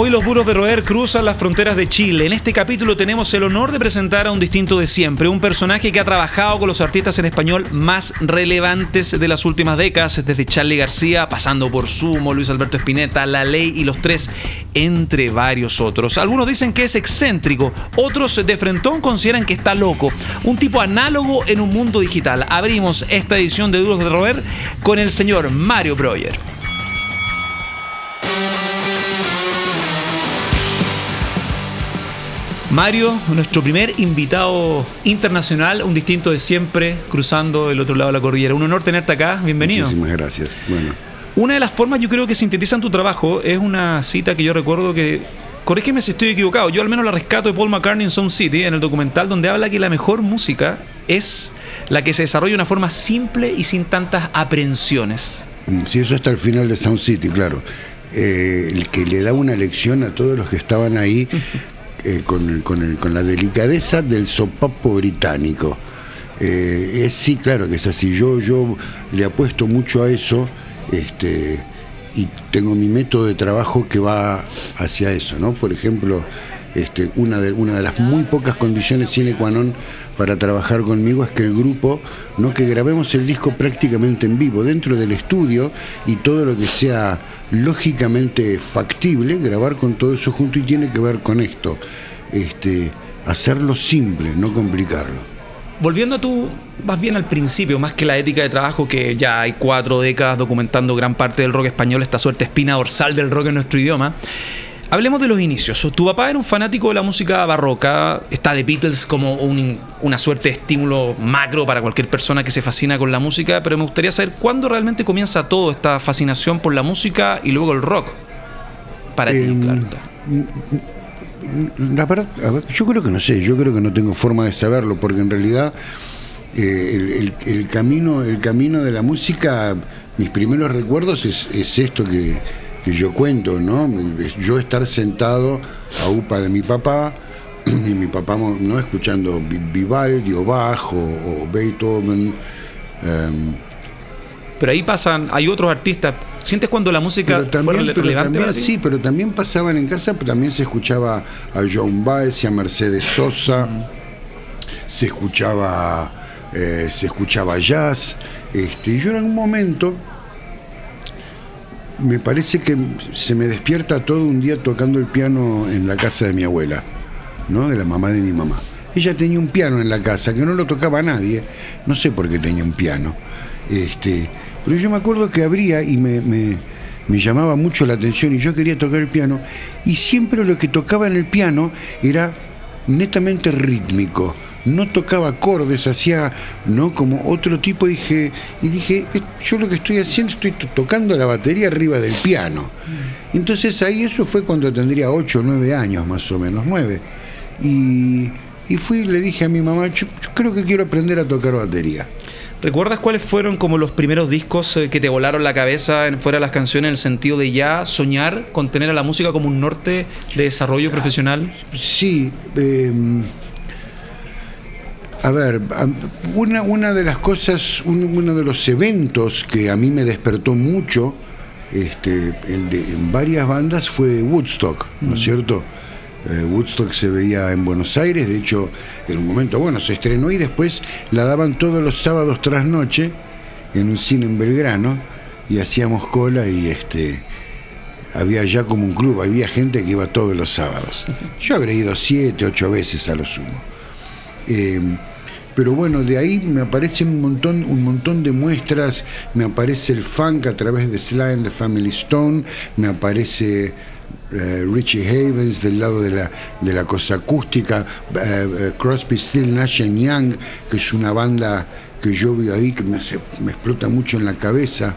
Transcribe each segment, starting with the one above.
Hoy los duros de roer cruzan las fronteras de Chile. En este capítulo tenemos el honor de presentar a un distinto de siempre, un personaje que ha trabajado con los artistas en español más relevantes de las últimas décadas, desde Charlie García, pasando por Sumo, Luis Alberto Spinetta, La Ley y Los Tres, entre varios otros. Algunos dicen que es excéntrico, otros de frentón consideran que está loco, un tipo análogo en un mundo digital. Abrimos esta edición de Duros de Roer con el señor Mario Breuer. Mario, nuestro primer invitado internacional, un distinto de siempre, cruzando el otro lado de la cordillera. Un honor tenerte acá, bienvenido. Muchísimas gracias. Bueno. Una de las formas yo creo que sintetizan tu trabajo es una cita que yo recuerdo que, corrígeme si estoy equivocado, yo al menos la rescato de Paul McCartney en Sound City, en el documental, donde habla que la mejor música es la que se desarrolla de una forma simple y sin tantas aprensiones. Mm, sí, eso está al final de Sound City, claro. Eh, el que le da una lección a todos los que estaban ahí Eh, con, con, la delicadeza del sopapo británico. Eh, es, sí, claro que es así. Yo, yo le apuesto mucho a eso este, y tengo mi método de trabajo que va hacia eso. ¿no? Por ejemplo, este, una, de, una de las muy pocas condiciones sine qua non para trabajar conmigo es que el grupo, no que grabemos el disco prácticamente en vivo, dentro del estudio y todo lo que sea lógicamente factible, grabar con todo eso junto y tiene que ver con esto, este, hacerlo simple, no complicarlo. Volviendo a tú, vas bien al principio, más que la ética de trabajo, que ya hay cuatro décadas documentando gran parte del rock español, esta suerte espina dorsal del rock en nuestro idioma. Hablemos de los inicios. Tu papá era un fanático de la música barroca. Está The Beatles como una suerte de estímulo macro para cualquier persona que se fascina con la música. Pero me gustaría saber cuándo realmente comienza todo esta fascinación por la música y luego el rock. Para ti, em, claro. La verdad, yo creo que no sé. Yo creo que no tengo forma de saberlo porque en realidad eh, el, camino, el camino de la música, mis primeros recuerdos es esto que yo cuento, ¿no? Yo estar sentado a UPA de mi papá y mi papá no escuchando Vivaldi o Bach o, Beethoven. Em, pero ahí pasan, hay otros artistas. ¿Sientes cuando la música también, fue relevante? sí, pero también pasaban en casa, también se escuchaba a John Baez y a Mercedes Sosa, se escuchaba eh, se escuchaba jazz. Este, y yo en algún momento me parece que se me despierta todo un día tocando el piano en la casa de mi abuela, ¿no? De la mamá de mi mamá. Ella tenía un piano en la casa que no lo tocaba nadie, no sé por qué tenía un piano. Este, pero yo me acuerdo que abría y me, me llamaba mucho la atención y yo quería tocar el piano y siempre lo que tocaba en el piano era netamente rítmico no tocaba acordes, hacía no como otro tipo, dije, y dije, yo lo que estoy haciendo, estoy tocando la batería arriba del piano. Entonces ahí eso fue cuando tendría 8 o 9 años más o menos, 9. Y, y fui y le dije a mi mamá, yo, creo que quiero aprender a tocar batería. ¿Recuerdas cuáles fueron como los primeros discos eh, que te volaron la cabeza en fuera de las canciones en el sentido de ya soñar con tener a la música como un norte de desarrollo profesional? Sí, eh, a ver, una, una de las cosas, uno de los eventos que a mí me despertó mucho este, en, varias bandas fue Woodstock, ¿no es mm. cierto? Eh, Woodstock se veía en Buenos Aires, de hecho, en un momento, bueno, se estrenó y después la daban todos los sábados tras noche en un cine en Belgrano y hacíamos cola y este había ya como un club, había gente que iba todos los sábados. Yo habría ido siete, ocho veces a lo sumo. Eh, pero bueno, de ahí me aparecen un montón, un montón de muestras, me aparece el funk a través de Sly and the Family Stone, me aparece eh, Richie Havens del lado de la, de la cosa acústica, eh, Crosby, Still, Nash Young, que es una banda que yo vi ahí que me, me explota mucho en la cabeza.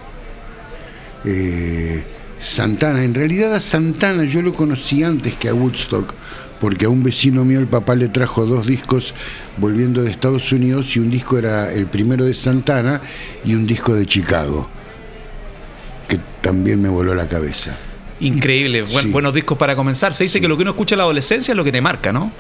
Santana, en realidad a Santana yo lo conocí antes que a Woodstock, porque a un vecino mío el papá le trajo dos discos volviendo de Estados Unidos y un disco era el primero de Santana y un disco de Chicago, que también me voló la cabeza. Increíble, buenos discos para comenzar. Se dice que lo que uno escucha en la adolescencia es lo que te marca, ¿no?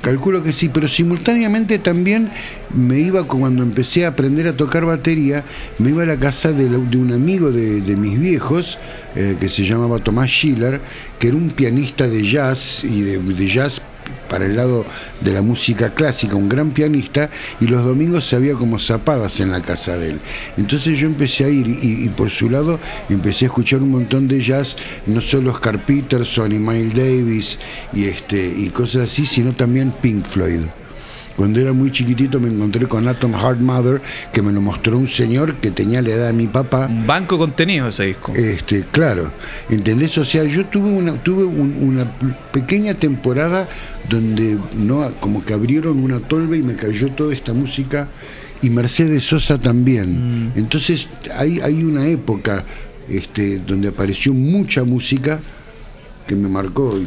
Calculo que sí, pero simultáneamente también me iba, cuando empecé a aprender a tocar batería, me iba a la casa de, un amigo de, mis viejos, eh, que se llamaba Tomás Schiller, que era un pianista de jazz y de, jazz para el lado de la música clásica, un gran pianista, y los domingos se había como zapadas en la casa de él. Entonces yo empecé a ir y, por su lado empecé a escuchar un montón de jazz, no solo Oscar Peterson y Miles Davis y, este, y cosas así, sino también Pink Floyd. Cuando era muy chiquitito me encontré con Atom Heart Mother, que me lo mostró un señor que tenía la edad de mi papá. Un banco contenido ese disco. Este, claro. ¿Entendés? O sea, yo tuve una, tuve una pequeña temporada donde no, como que abrieron una tolva y me cayó toda esta música. Y Mercedes Sosa también. Mm. Entonces hay, hay una época este, donde apareció mucha música que me marcó.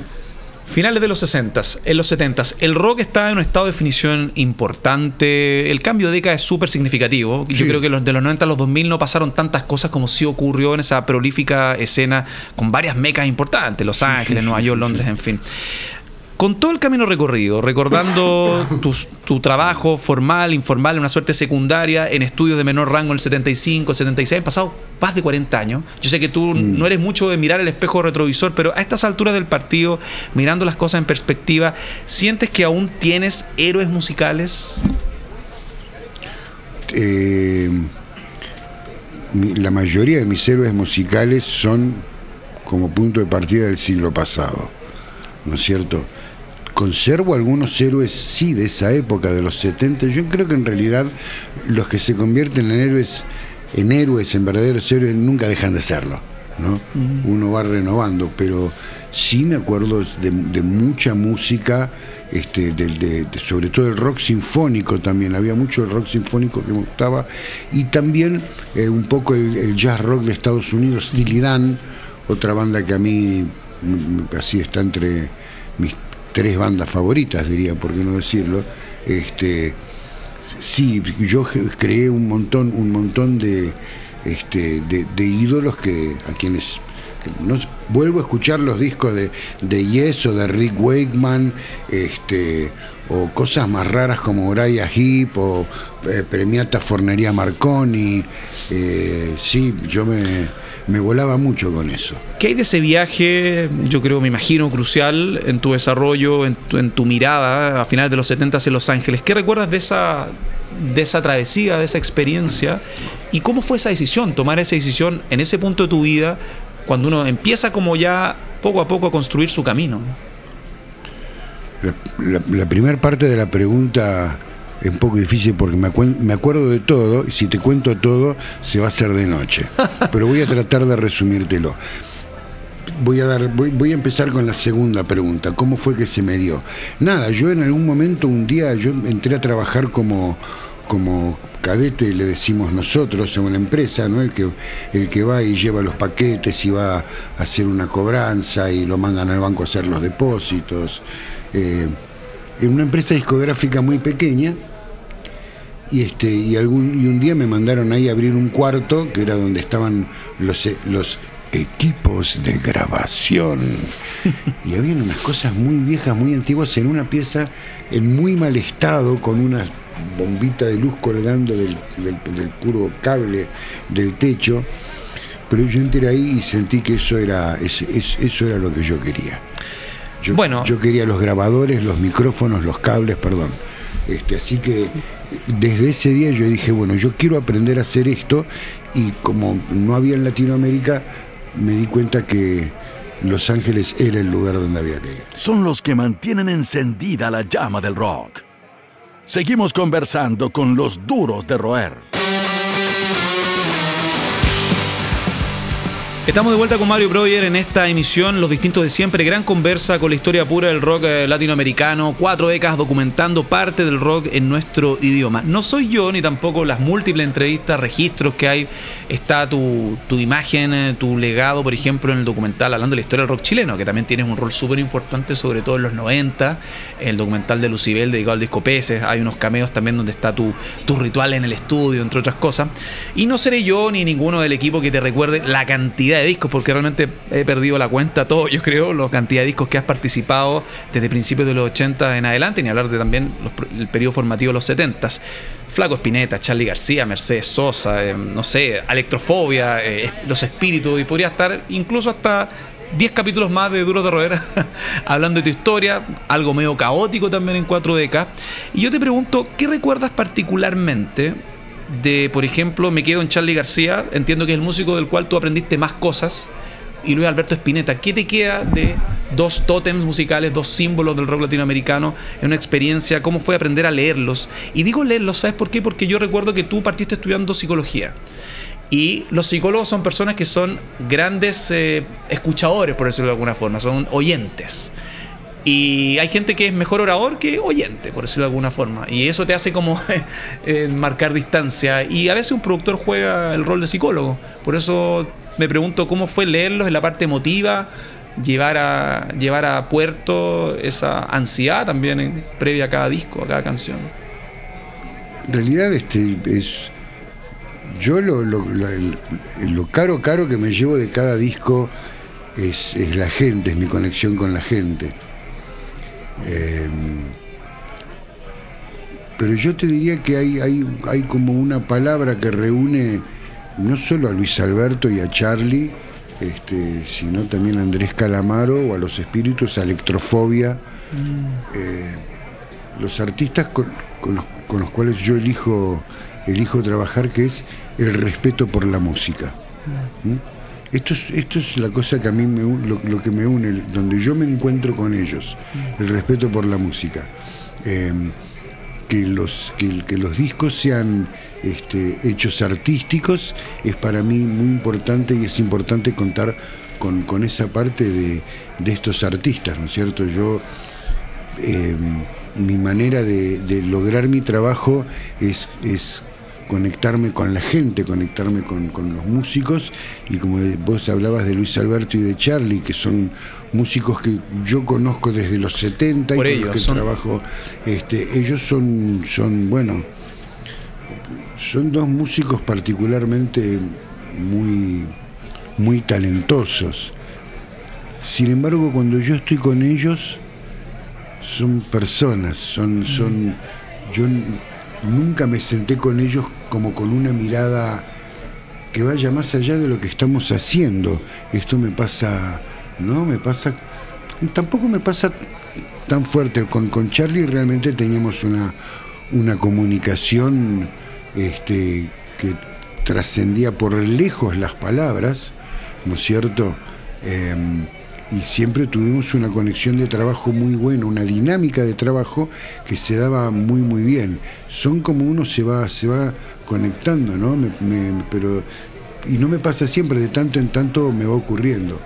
Finales de los 60, en los 70, el rock está en un estado de definición importante. El cambio de década es súper significativo. Yo creo que de los 90 a los 2000 no pasaron tantas cosas como sí ocurrió en esa prolífica escena con varias mecas importantes: Los Ángeles, Nueva York, Londres, en fin. Con todo el camino recorrido, recordando tu, trabajo formal, informal, una suerte secundaria, en estudios de menor rango en el 75, 76, han pasado más de 40 años. Yo sé que tú mm. no eres mucho de mirar el espejo retrovisor, pero a estas alturas del partido, mirando las cosas en perspectiva, ¿sientes que aún tienes héroes musicales? Eh, la mayoría de mis héroes musicales son como punto de partida del siglo pasado, ¿no es cierto? Conservo algunos héroes, sí, de esa época, de los 70. Yo creo que en realidad los que se convierten en héroes, en héroes, en verdaderos héroes, nunca dejan de serlo. ¿no? Uno va renovando, pero sí me acuerdo de, mucha música, este, de, sobre todo el rock sinfónico también, había mucho el rock sinfónico que me gustaba, y también eh, un poco el, jazz rock de Estados Unidos, Steely Dan, otra banda que a mí así está entre mis tres bandas favoritas, diría, por qué no decirlo. Este, sí, yo creé un montón, un montón de, este, de, ídolos que a quienes no, vuelvo a escuchar los discos de, de Yes o de Rick Wakeman, este, o cosas más raras como Uriah Heep o eh, Premiata Fornería Marconi. Eh, sí, yo me me volaba mucho con eso. ¿Qué hay de ese viaje, yo creo, me imagino, crucial en tu desarrollo, en tu, mirada a finales de los 70 en Los Ángeles? ¿Qué recuerdas de esa, de esa travesía, de esa experiencia? ¿Y cómo fue esa decisión, tomar esa decisión en ese punto de tu vida, cuando uno empieza como ya poco a poco a construir su camino? la primera parte de la pregunta es un poco difícil porque me, me, acuerdo de todo y si te cuento todo se va a hacer de noche. Pero voy a tratar de resumírtelo. Voy a, dar, voy, a empezar con la segunda pregunta. ¿Cómo fue que se me dio? Nada, yo en algún momento, un día, yo entré a trabajar como, como cadete, le decimos nosotros, en una empresa, ¿no? El que, el que va y lleva los paquetes y va a hacer una cobranza y lo mandan al banco a hacer los depósitos. Eh, en una empresa discográfica muy pequeña y este y algún y un día me mandaron ahí a abrir un cuarto que era donde estaban los eh, los equipos de grabación. Y había unas cosas muy viejas muy antiguas en una pieza en muy mal estado con una bombita de luz colgando del, puro cable del techo. Pero yo entré ahí y sentí que eso era eso era lo que yo quería. Yo, bueno. yo quería los grabadores los micrófonos los cables perdón. Este, así que desde ese día yo dije, bueno, yo quiero aprender a hacer esto y como no había en Latinoamérica, me di cuenta que Los Ángeles era el lugar donde había que ir. Son los que mantienen encendida la llama del rock. Seguimos conversando con los duros de roer. Estamos de vuelta con Mario Breuer en esta emisión, Los Distintos de Siempre, gran conversa con la historia pura del rock eh, latinoamericano, cuatro décadas documentando parte del rock en nuestro idioma. No soy yo, ni tampoco las múltiples entrevistas, registros que hay, está tu, imagen, eh, tu legado, por ejemplo, en el documental hablando de la historia del rock chileno, que también tienes un rol súper importante, sobre todo en los 90, el documental de Lucibel dedicado al disco Peces, hay unos cameos también donde está tu, tu ritual en el estudio, entre otras cosas. Y no seré yo ni ninguno del equipo que te recuerde la cantidad de discos, porque realmente he perdido la cuenta todo, yo creo, la cantidad de discos que has participado desde principios de los 80 en adelante, ni hablar de también el periodo formativo de los 70. Flaco Espineta, Charlie García, Mercedes Sosa, eh, no sé, Electrofobia, eh, Los Espíritus, y podría estar incluso hasta 10 capítulos más de Duros de Roer hablando de tu historia, algo medio caótico también en 4 décadas. Y yo te pregunto, ¿qué recuerdas particularmente de, por ejemplo, me quedo en Charlie García, entiendo que es el músico del cual tú aprendiste más cosas, y Luis Alberto Spinetta, ¿qué te queda de dos tótems musicales, dos símbolos del rock latinoamericano en una experiencia? ¿Cómo fue aprender a leerlos? Y digo leerlos, ¿sabes por qué? Porque yo recuerdo que tú partiste estudiando psicología. Y los psicólogos son personas que son grandes eh, escuchadores, por decirlo de alguna forma, son oyentes. Y hay gente que es mejor orador que oyente, por decirlo de alguna forma. Y eso te hace como eh, marcar distancia. Y a veces un productor juega el rol de psicólogo. Por eso me pregunto cómo fue leerlos en la parte emotiva, llevar a, llevar a puerto esa ansiedad también previa a cada disco, a cada canción. En realidad este es yo lo, lo, caro caro que me llevo de cada disco es la gente, es mi conexión con la gente. Em, pero yo te diría que hay, hay, hay como una palabra que reúne no solo a Luis Alberto y a Charlie, este, sino también a Andrés Calamaro o a los espíritus, a Electrofobia, mm. eh, los artistas con, los, cuales yo elijo, elijo trabajar, que es el respeto por la música. Mm. ¿Mm? Esto es, esto es la cosa que a mí me, lo, que me une, donde yo me encuentro con ellos, el respeto por la música. Em, que, los, que, los discos sean este, hechos artísticos es para mí muy importante y es importante contar con, esa parte de, estos artistas, ¿no es cierto? Yo, em, mi manera de, de, lograr mi trabajo es, es conectarme con la gente, conectarme con, los músicos y como vos hablabas de Luis Alberto y de Charlie, que son músicos que yo conozco desde los 70 y con los que trabajo, este, ellos son, son, bueno, son dos músicos particularmente muy, muy talentosos. Sin embargo, cuando yo estoy con ellos, son personas, son, son, yo nunca me senté con ellos como con una mirada que vaya más allá de lo que estamos haciendo. Esto me pasa, ¿no? Me pasa, tampoco me pasa tan fuerte. Con, con Charlie realmente teníamos una, una comunicación este, que trascendía por lejos las palabras, ¿no es cierto? Em, y siempre tuvimos una conexión de trabajo muy buena, una dinámica de trabajo que se daba muy muy bien. Son como uno se va, se va conectando, ¿no? pero, y no me pasa siempre, de tanto en tanto me va ocurriendo.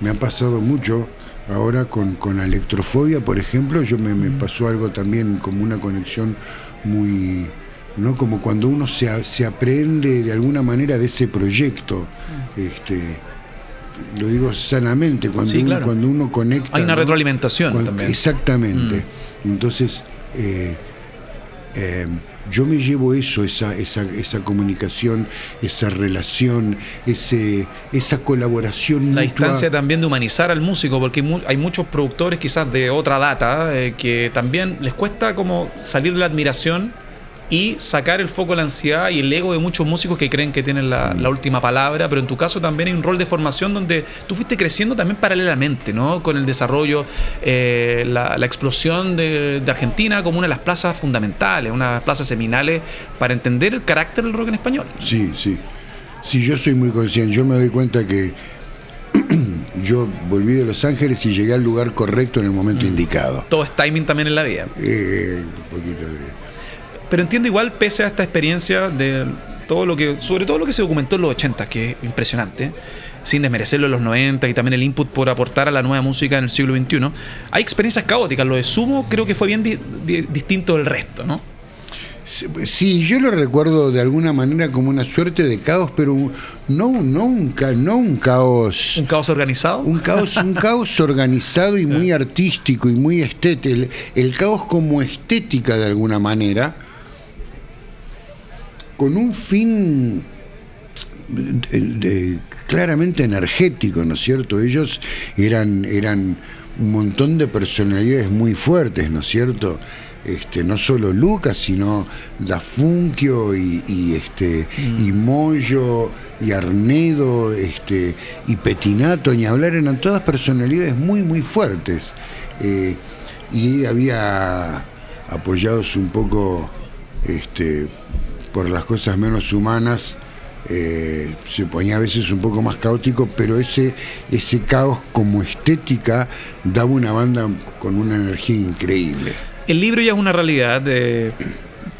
Me ha pasado mucho ahora con, con electrofobia, por ejemplo, yo me, me, pasó algo también como una conexión muy, ¿no? Como cuando uno se, se aprende de alguna manera de ese proyecto. Este, lo digo sanamente, cuando, uno, cuando uno conecta. Hay una retroalimentación también. Exactamente. Mm. Entonces, eh, eh, yo me llevo eso, esa, esa, esa comunicación, esa relación, ese, esa colaboración. La instancia también de humanizar al músico, porque hay muchos productores quizás de otra data eh, que también les cuesta como salir de la admiración y sacar el foco de la ansiedad y el ego de muchos músicos que creen que tienen la, última palabra, pero en tu caso también hay un rol de formación donde tú fuiste creciendo también paralelamente, ¿no? Con el desarrollo, eh, la, explosión de, Argentina como una de las plazas fundamentales, una de las plazas seminales para entender el carácter del rock en español. Sí, sí. Sí, yo soy muy consciente, yo me doy cuenta que yo volví de Los Ángeles y llegué al lugar correcto en el momento mm. indicado. Todo es timing también en la vida. Eh, un poquito de pero entiendo igual, pese a esta experiencia de todo lo que, sobre todo lo que se documentó en los 80, que es impresionante, sin desmerecerlo en los 90 y también el input por aportar a la nueva música en el siglo XXI, hay experiencias caóticas. Lo de Sumo creo que fue bien distinto del resto, ¿no? Sí, yo lo recuerdo de alguna manera como una suerte de caos, pero no, no, un, no un caos. ¿Un caos organizado? Un caos, un caos organizado y muy artístico y muy estético. el caos como estética de alguna manera con un fin claramente energético, ¿no es cierto? Ellos eran, eran un montón de personalidades muy fuertes, ¿no es cierto? Este, no solo Lucas, sino Dafunquio y, y este mm. y Moyo y Arnedo este, y Petinato, ni hablar, eran todas personalidades muy muy fuertes. Eh, y había apoyados un poco este, por las cosas menos humanas eh, se ponía a veces un poco más caótico, pero ese, ese caos como estética daba una banda con una energía increíble. El libro ya es una realidad. de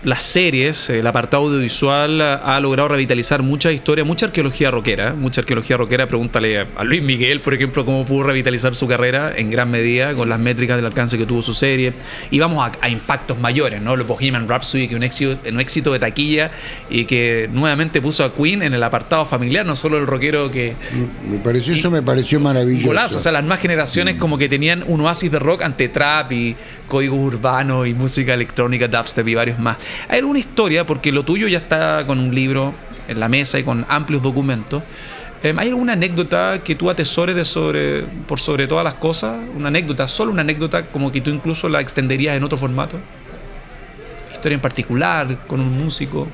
las series, el apartado audiovisual ha logrado revitalizar mucha historia, mucha arqueología rockera, mucha arqueología rockera. Pregúntale a Luis Miguel, por ejemplo, cómo pudo revitalizar su carrera en gran medida con las métricas del alcance que tuvo su serie. Y vamos a, impactos mayores, ¿no? Lo Bohemian Rhapsody, que un éxito, un éxito de taquilla y que nuevamente puso a Queen en el apartado familiar, no solo el rockero que. Me pareció, eso me pareció maravilloso. Golazo, o sea, las más generaciones como que tenían un oasis de rock ante trap y código urbano y música electrónica, dubstep y varios más. Hay alguna historia, porque lo tuyo ya está con un libro en la mesa y con amplios documentos. Em, ¿Hay alguna anécdota que tú atesores de sobre, por sobre todas las cosas? Una anécdota, solo una anécdota como que tú incluso la extenderías en otro formato. Historia en particular, con un músico.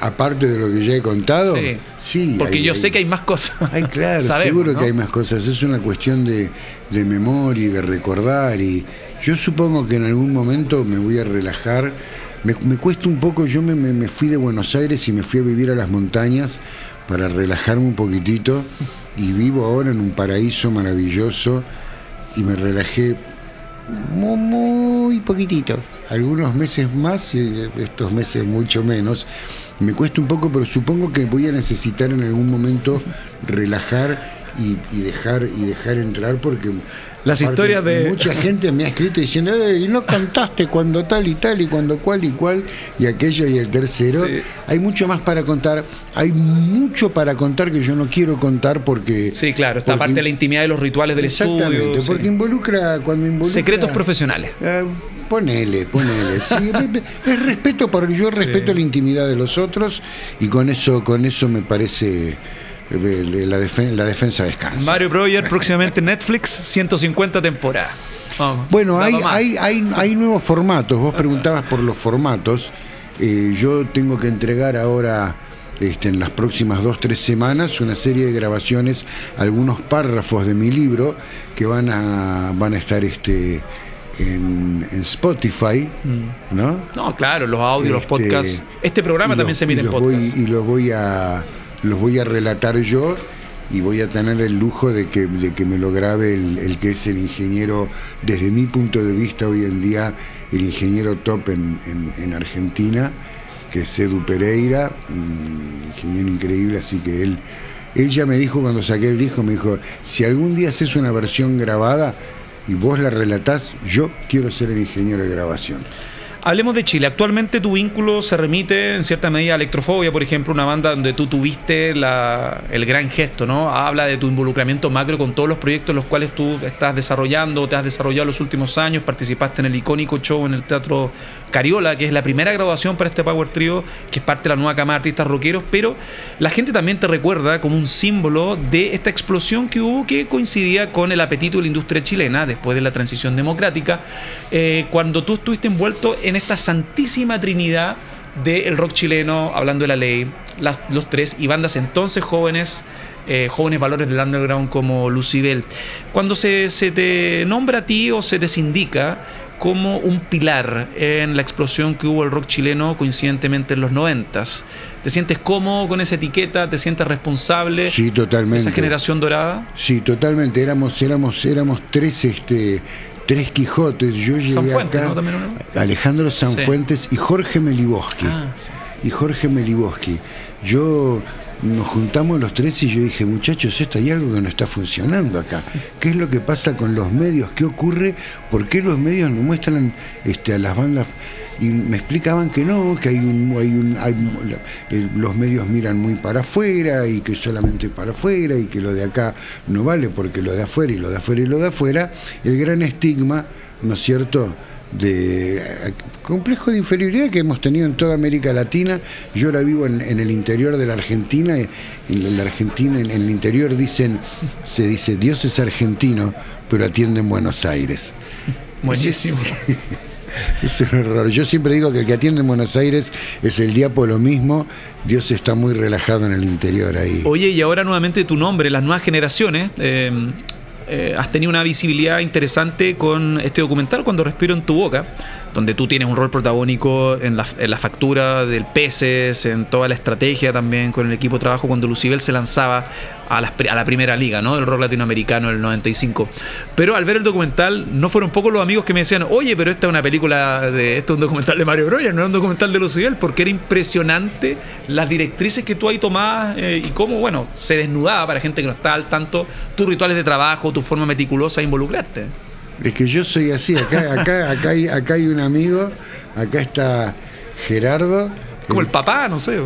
Aparte de lo que ya he contado, sí. porque yo sé que hay más cosas. Hay, claro, seguro que hay más cosas. Es una cuestión de, de memoria y de recordar. Y yo supongo que en algún momento me voy a relajar me, cuesta un poco, yo me, fui de Buenos Aires y me fui a vivir a las montañas para relajarme un poquitito y vivo ahora en un paraíso maravilloso y me relajé muy, poquitito, algunos meses más y estos meses mucho menos. Me cuesta un poco, pero supongo que voy a necesitar en algún momento relajar y dejar y dejar entrar porque las historias de. Mucha gente me ha escrito diciendo, y no contaste cuando tal y tal, y cuando cual y cual, y aquello y el tercero. Hay mucho más para contar. Hay mucho para contar que yo no quiero contar porque. Sí, claro, esta parte de la intimidad de los rituales del estudio. Exactamente, porque involucra. cuando involucra, Secretos profesionales. Eh, ponele, ponele. Sí, es respeto por yo respeto la intimidad de los otros y con eso, con eso me parece la, la defensa descansa. Mario Breuer, próximamente Netflix, 150 temporadas. bueno, hay, hay, hay, hay, nuevos formatos. Vos preguntabas por los formatos. Eh, yo tengo que entregar ahora, este, en las próximas dos, tres semanas, una serie de grabaciones, algunos párrafos de mi libro que van a, van a estar este, en, Spotify, mm. ¿no? No, claro, los audios, los este, podcasts. Este programa también se mira en podcast. y los voy a los voy a relatar yo y voy a tener el lujo de que, de que me lo grabe el, que es el ingeniero, desde mi punto de vista hoy en día, el ingeniero top en, en, Argentina, que es Edu Pereira, un ingeniero increíble, así que él, él ya me dijo cuando saqué el disco, me dijo, si algún día haces una versión grabada y vos la relatás, yo quiero ser el ingeniero de grabación. Hablemos de Chile. Actualmente tu vínculo se remite en cierta medida a Electrofobia, por ejemplo, una banda donde tú tuviste el gran gesto, ¿no? Habla de tu involucramiento macro con todos los proyectos los cuales tú estás desarrollando, te has desarrollado los últimos años, participaste en el icónico show en el Teatro Cariola, que es la primera graduación para este Power Trio, que es parte de la nueva cama de artistas rockeros, pero la gente también te recuerda como un símbolo de esta explosión que hubo que coincidía con el apetito de la industria chilena después de la transición democrática, eh, cuando tú estuviste envuelto en esta santísima trinidad del rock chileno, hablando de la ley, los tres, y bandas entonces jóvenes. Eh, jóvenes valores del underground como Lucibel. Cuando se, se te nombra a ti o se te indica como un pilar en la explosión que hubo el rock chileno coincidentemente en los noventas. ¿Te sientes cómodo con esa etiqueta? ¿Te sientes responsable? Sí, totalmente. ¿Esa generación dorada? Sí, totalmente. Éramos, éramos, éramos tres, este, tres Quijotes. Yo llegué acá. Alejandro Sanfuentes y Jorge Meliboski. Ah, y Jorge Meliboski. Yo nos juntamos los tres y yo dije, muchachos, esto hay algo que no está funcionando acá. ¿Qué es lo que pasa con los medios? ¿Qué ocurre? ¿Por qué los medios no muestran este, a las bandas? Y me explicaban que no, que hay un, hay un los medios miran muy para afuera y que solamente para afuera y que lo de acá no vale porque lo de afuera y lo de afuera y lo de afuera, el gran estigma, ¿no es cierto?, de complejo de inferioridad que hemos tenido en toda América Latina. Yo ahora vivo en, el interior de la Argentina, en la Argentina, en, el interior dicen, se dice Dios es argentino, pero atiende en Buenos Aires. Buenísimo. Es un error. Yo siempre digo que el que atiende en Buenos Aires es el diapo lo mismo. Dios está muy relajado en el interior ahí. Oye, y ahora nuevamente tu nombre, las nuevas generaciones. Eh, eh, has tenido una visibilidad interesante con este documental, Cuando Respiro en tu Boca, donde tú tienes un rol protagónico en la, en la factura del peces, en toda la estrategia también con el equipo de trabajo, cuando Lucibel se lanzaba a la, primera liga, ¿no? El rol latinoamericano del 95. Pero al ver el documental, no fueron pocos los amigos que me decían, oye, pero esta es una película, de, esto es un documental de Mario Breuer, no es un documental de Lucibel, porque era impresionante las directrices que tú ahí tomabas eh, y cómo, bueno, se desnudaba para gente que no está al tanto tus rituales de trabajo, tu forma meticulosa de involucrarte. Es que yo soy así, acá, acá, acá, acá hay un amigo, acá está Gerardo, como el papá, no sé.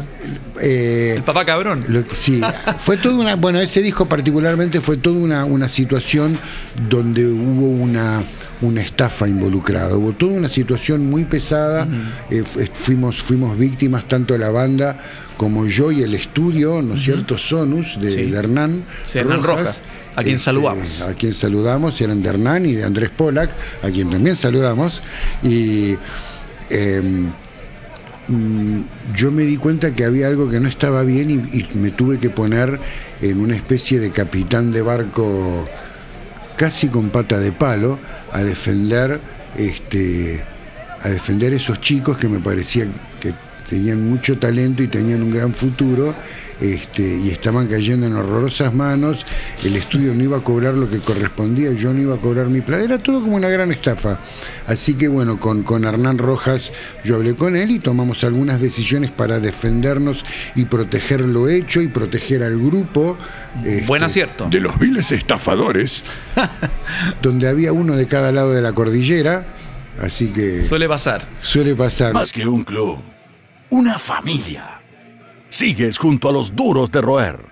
Eh, el papá cabrón. sí, fue toda una. Bueno, ese disco particularmente fue toda una, una situación donde hubo una, una estafa involucrada. Hubo toda una situación muy pesada. Eh, fuimos, fuimos víctimas tanto de la banda como yo y el estudio, ¿no es cierto? Sonus, de, Hernán. Sí, Hernán Rojas. A quien este, saludamos. A quien saludamos, eran de Hernán y de Andrés Polak, a quien también saludamos. Y. Em, yo me di cuenta que había algo que no estaba bien y, me tuve que poner en una especie de capitán de barco casi con pata de palo a defender este a defender esos chicos que me parecía que tenían mucho talento y tenían un gran futuro este, y estaban cayendo en horrorosas manos, el estudio no iba a cobrar lo que correspondía, yo no iba a cobrar mi plata, era todo como una gran estafa. Así que bueno, con, con Hernán Rojas yo hablé con él y tomamos algunas decisiones para defendernos y proteger lo hecho y proteger al grupo. Este, Buen acierto. De los viles estafadores, donde había uno de cada lado de la cordillera. Así que. Suele pasar. Suele pasar. Más que un club, una familia. Sigues junto a los duros de roer.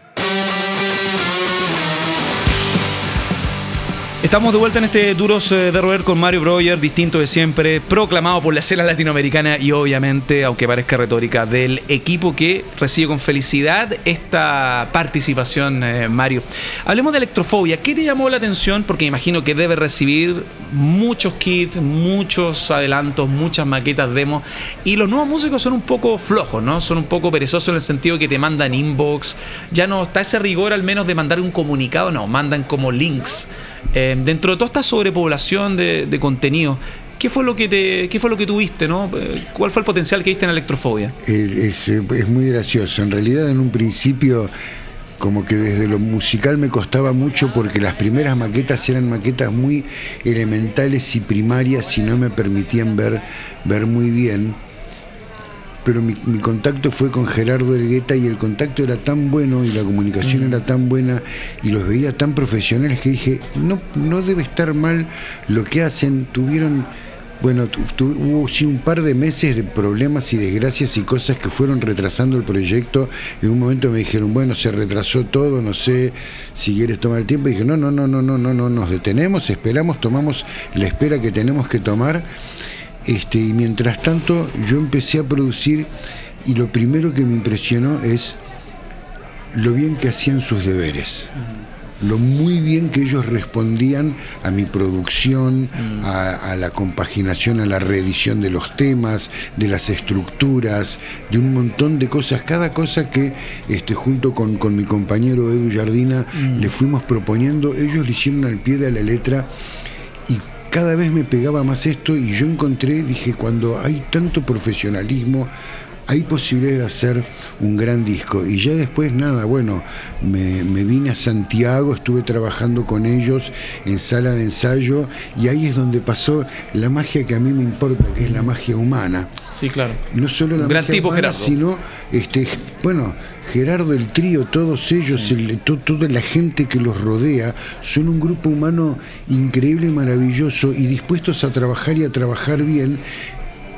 Estamos de vuelta en este Duros eh, de Roer con Mario Breuer, distinto de siempre, proclamado por la escena latinoamericana y obviamente, aunque parezca retórica, del equipo que recibe con felicidad esta participación, eh, Mario. Hablemos de electrofobia. ¿Qué te llamó la atención? Porque imagino que debe recibir muchos kits, muchos adelantos, muchas maquetas, demos. Y los nuevos músicos son un poco flojos, ¿no? Son un poco perezosos en el sentido que te mandan inbox. Ya no está ese rigor al menos de mandar un comunicado, no, mandan como links. Eh, dentro de toda esta sobrepoblación de, contenido, ¿Qué fue lo que te, qué fue lo que tuviste, no? Eh, ¿Cuál fue el potencial que viste en electrofobia? Es, es, muy gracioso. En realidad, en un principio, como que desde lo musical me costaba mucho porque las primeras maquetas eran maquetas muy elementales y primarias y no me permitían ver, ver muy bien pero mi, contacto fue con Gerardo Elgueta y el contacto era tan bueno y la comunicación era tan buena y los veía tan profesionales que dije, no, no debe estar mal lo que hacen, tuvieron... Bueno, hubo sí un par de meses de problemas y desgracias y cosas que fueron retrasando el proyecto. En un momento me dijeron, bueno, se retrasó todo, no sé si quieres tomar el tiempo. Y dije, no, no, no, no, no, no, no, nos detenemos, esperamos, tomamos la espera que tenemos que tomar este, y mientras tanto yo empecé a producir y lo primero que me impresionó es lo bien que hacían sus deberes. Lo muy bien que ellos respondían a mi producción, a, la compaginación, a la reedición de los temas, de las estructuras, de un montón de cosas. Cada cosa que este, junto con, con mi compañero Edu Jardina le fuimos proponiendo, ellos le hicieron al pie de la letra cada vez me pegaba más esto y yo encontré, dije, cuando hay tanto profesionalismo, hay posibilidad de hacer un gran disco. Y ya después, nada, bueno, me, vine a Santiago, estuve trabajando con ellos en sala de ensayo y ahí es donde pasó la magia que a mí me importa, que es la magia humana. Sí, claro. No solo la gran magia tipo, humana, sino, este, bueno, Gerardo, el trío, todos ellos, toda la gente que los rodea, son un grupo humano increíble y maravilloso y dispuestos a trabajar y a trabajar bien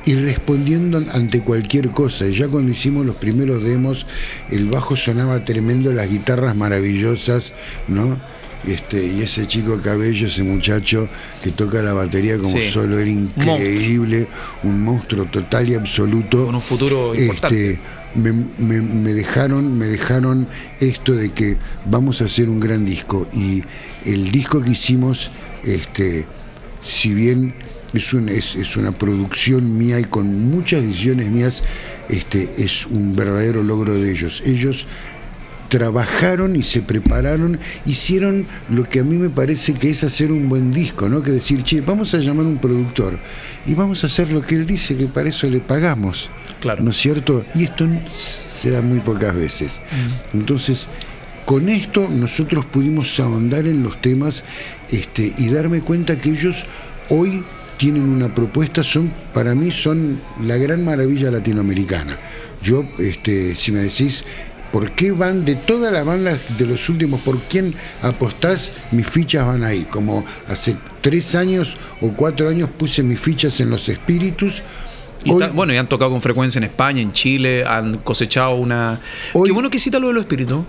y respondiendo ante cualquier cosa. Ya cuando hicimos los primeros demos, el bajo sonaba tremendo, las guitarras maravillosas, ¿no? Este, y ese chico cabello, ese muchacho que toca la batería como solo era increíble, un monstruo total y absoluto. Con un futuro importante. Este, me, dejaron, me dejaron esto de que vamos a hacer un gran disco. Y el disco que hicimos, este, si bien es, un, es, es una producción mía y con muchas ediciones mías, este, es un verdadero logro de ellos. Ellos trabajaron y se prepararon, hicieron lo que a mí me parece que es hacer un buen disco, ¿no? Que decir, che, vamos a llamar a un productor y vamos a hacer lo que él dice, que para eso le pagamos. Claro. ¿No es cierto? Y esto se da muy pocas veces. Entonces, con esto nosotros pudimos ahondar en los temas este, y darme cuenta que ellos hoy tienen una propuesta, son, para mí son la gran maravilla latinoamericana. Yo, este, si me decís, ¿Por qué van de todas las bandas de los últimos? ¿Por quién apostás? Mis fichas van ahí. Como hace tres años o cuatro años puse mis fichas en los espíritus. bueno, y han tocado con frecuencia en España, en Chile, han cosechado una... Qué bueno que cita lo de los espíritus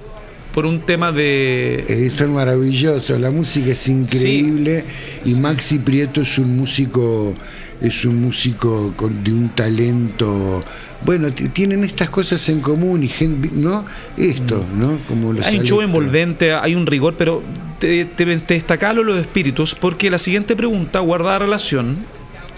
por un tema de... Son maravillosos, la música es increíble y Maxi Prieto es un músico, es un músico con, de un talento bueno, tienen estas cosas en común y ¿no? Esto, ¿no? Como hay un show envolvente, hay un rigor, pero te, te, te los espíritus porque la siguiente pregunta guarda relación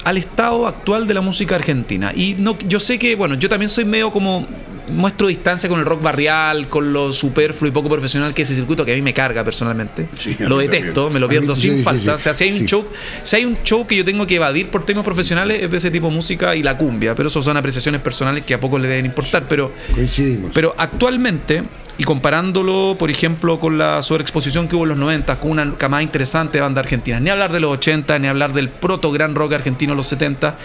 al estado actual de la música argentina. Y no, yo sé que, bueno, yo también soy medio como muestro distancia con el rock barrial, con lo superfluo y poco profesional que es ese circuito que a mí me carga personalmente. lo detesto, me lo pierdo sin falta. o sea, si hay un show, si hay un show que yo tengo que evadir por temas profesionales es de ese tipo de música y la cumbia, pero eso son apreciaciones personales que a poco le deben importar, pero coincidimos. Pero actualmente y comparándolo, por ejemplo, con la sobreexposición que hubo en los 90, con una camada interesante de banda argentina, ni hablar de los 80, ni hablar del proto gran rock argentino de los 70,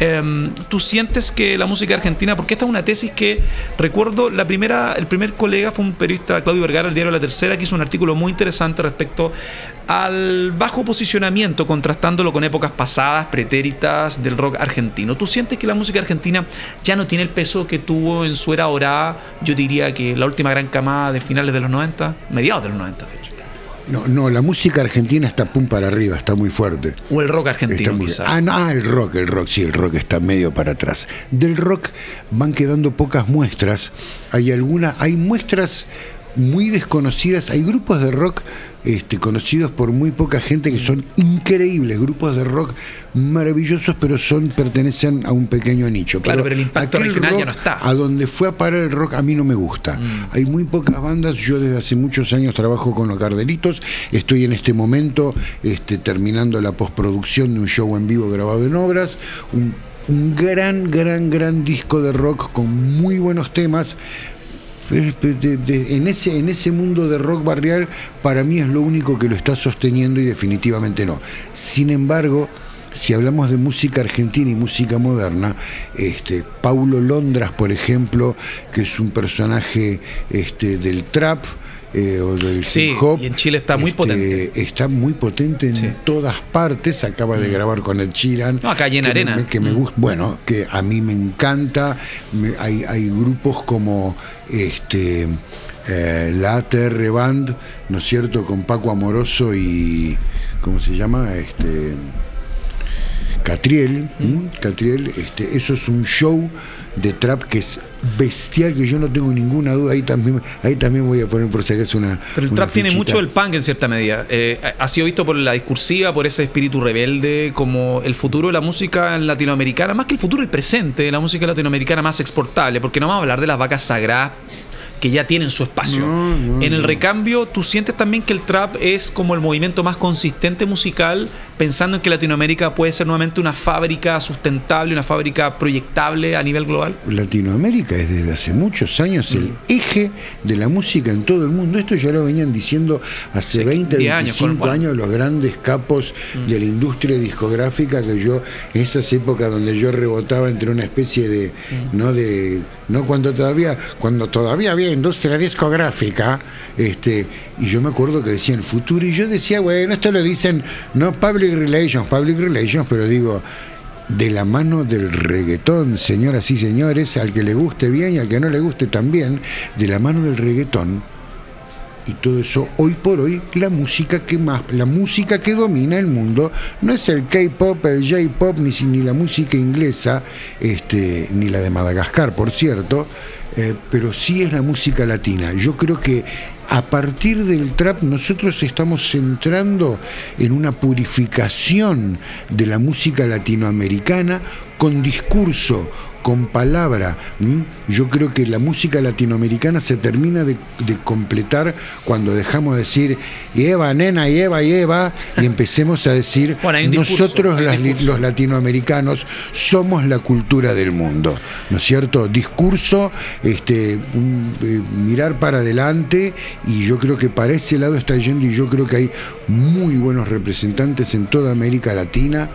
em, tú sientes que la música argentina, porque esta es una tesis que recuerdo, la primera, el primer colega fue un periodista, Claudio Vergara, el diario La Tercera, que hizo un artículo muy interesante respecto al bajo posicionamiento, contrastándolo con épocas pasadas, pretéritas del rock argentino. ¿Tú sientes que la música argentina ya no tiene el peso que tuvo en su era dorada? Yo diría que la última gran camada de finales de los 90, mediados de los 90, de hecho. No, no, la música argentina está pum para arriba, está muy fuerte. O el rock argentino, ah, ah, el rock, el rock, sí, el rock está medio para atrás. Del rock van quedando pocas muestras. Hay algunas, hay muestras muy desconocidas. Hay grupos de rock este, conocidos por muy poca gente que son increíbles, grupos de rock maravillosos, pero son pertenecen a un pequeño nicho. Claro, pero, el impacto regional ya no está. A donde fue a parar el rock a mí no me gusta. Mm. Hay muy pocas bandas, yo desde hace muchos años trabajo con los Cardelitos, estoy en este momento este, terminando la postproducción de un show en vivo grabado en obras, un un gran, gran, gran disco de rock con muy buenos temas, en, ese, en ese mundo de rock barrial, para mí es lo único que lo está sosteniendo y definitivamente no. Sin embargo, si hablamos de música argentina y música moderna, este, Paulo Londras, por ejemplo, que es un personaje este, del trap, eh, o del hip hop. Y en Chile está muy este, potente. Está muy potente en todas partes. Acaba de mm. grabar con el Chiran. No, acá en Arena. que me mm. gusta, bueno, que a mí me encanta. hay, hay grupos como este eh, la ATR Band, ¿no es cierto? Con Paco Amoroso y. ¿Cómo se llama? Este. Catriel, Catriel, este, eso es un show de trap que es bestial, que yo no tengo ninguna duda. Ahí también, ahí también voy a poner por si acaso una. Pero el trap tiene mucho el punk en cierta medida. Eh, ha sido visto por la discursiva, por ese espíritu rebelde, como el futuro de la música latinoamericana, más que el futuro, el presente de la música latinoamericana más exportable, porque no vamos a hablar de las vacas sagradas que ya tienen su espacio. en el recambio, ¿tú sientes también que el trap es como el movimiento más consistente musical, pensando en que Latinoamérica puede ser nuevamente una fábrica sustentable, una fábrica proyectable a nivel global? Latinoamérica es desde hace muchos años el mm. eje de la música en todo el mundo. Esto ya lo venían diciendo hace 20, 25 años, los grandes capos mm. de la industria discográfica que yo, en esas épocas donde yo rebotaba entre una especie de, mm. ¿no? de no cuando todavía cuando todavía había industria discográfica este y yo me acuerdo que decían futuro y yo decía bueno esto lo dicen no public relations public relations pero digo de la mano del reggaetón señoras y señores al que le guste bien y al que no le guste también de la mano del reggaetón y todo eso. Hoy por hoy, la música que más, la música que domina el mundo no es el K-pop, el J-pop, ni, ni la música inglesa, este, ni la de Madagascar, por cierto, eh, pero sí es la música latina. Yo creo que a partir del trap nosotros estamos entrando en una purificación de la música latinoamericana con discurso, con palabra. Yo creo que la música latinoamericana se termina de, completar cuando dejamos de decir Eva, nena, Eva, Eva, y empecemos a decir nosotros los latinoamericanos somos la cultura del mundo, ¿no es cierto? Discurso, este, eh, mirar para adelante, y yo creo que para ese lado está yendo, y yo creo que hay muy buenos representantes en toda América Latina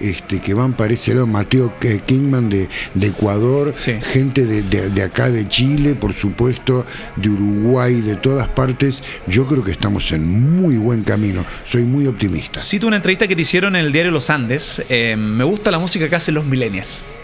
este, que van para ese lado, Mateo Kingman de, Ecuador, gente de, acá de Chile, por supuesto, de Uruguay, de todas partes. Yo creo que estamos en muy buen camino, soy muy optimista. Cito una entrevista que te hicieron en el diario Los Andes, eh, me gusta la música que hacen los millennials.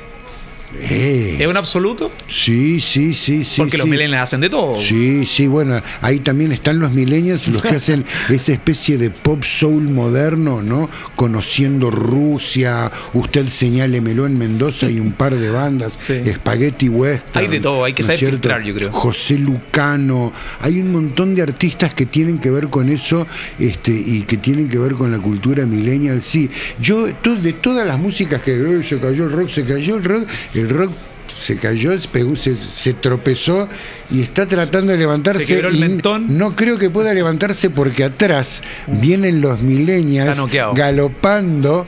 Eh. ¿Es un absoluto? Sí, sí, sí, sí. Porque los millennials hacen de todo. Sí, sí, bueno, ahí también están los millennials, los que hacen esa especie de pop soul moderno, ¿no? Conociendo Rusia, usted señálemelo en Mendoza y un par de bandas, Spaghetti West. Hay de todo, hay que saber filtrar, yo creo. José Lucano, hay un montón de artistas que tienen que ver con eso este, y que tienen que ver con la cultura millennial, sí. Yo, de todas las músicas que se cayó el rock, se cayó el rock, el rock se cayó, se, se, tropezó y está tratando de levantarse. Se el mentón. No creo que pueda levantarse porque atrás vienen los milenios galopando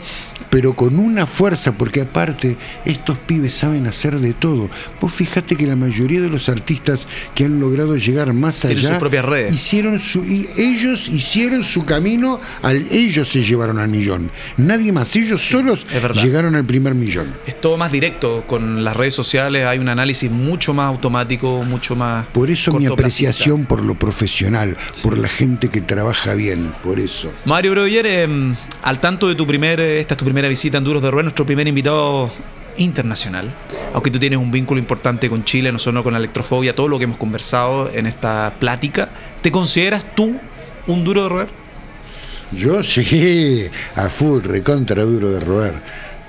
pero con una fuerza, porque aparte estos pibes saben hacer de todo. Vos fijate que la mayoría de los artistas que han logrado llegar más allá sus hicieron su y ellos hicieron su camino al ellos se llevaron al millón. Nadie más, ellos solos llegaron al primer millón. Es todo más directo con las redes sociales, hay un análisis mucho más automático, mucho más Por eso mi apreciación por lo profesional, por la gente que trabaja bien, por eso. Mario Broyer, em, al tanto de tu primer esta es tu primera visita en Duros de Rueda, nuestro primer invitado internacional. Aunque tú tienes un vínculo importante con Chile, no solo con la electrofobia, todo lo que hemos conversado en esta plática. ¿Te consideras tú un duro de roer? Yo sí, a full, recontra duro de roer.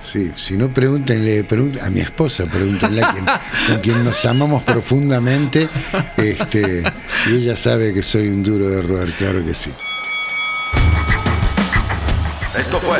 Sí, si no, pregúntenle, a mi esposa, pregúntenle a quien, con quien nos amamos profundamente. Este, y ella sabe que soy un duro de roer, claro que sí. Esto fue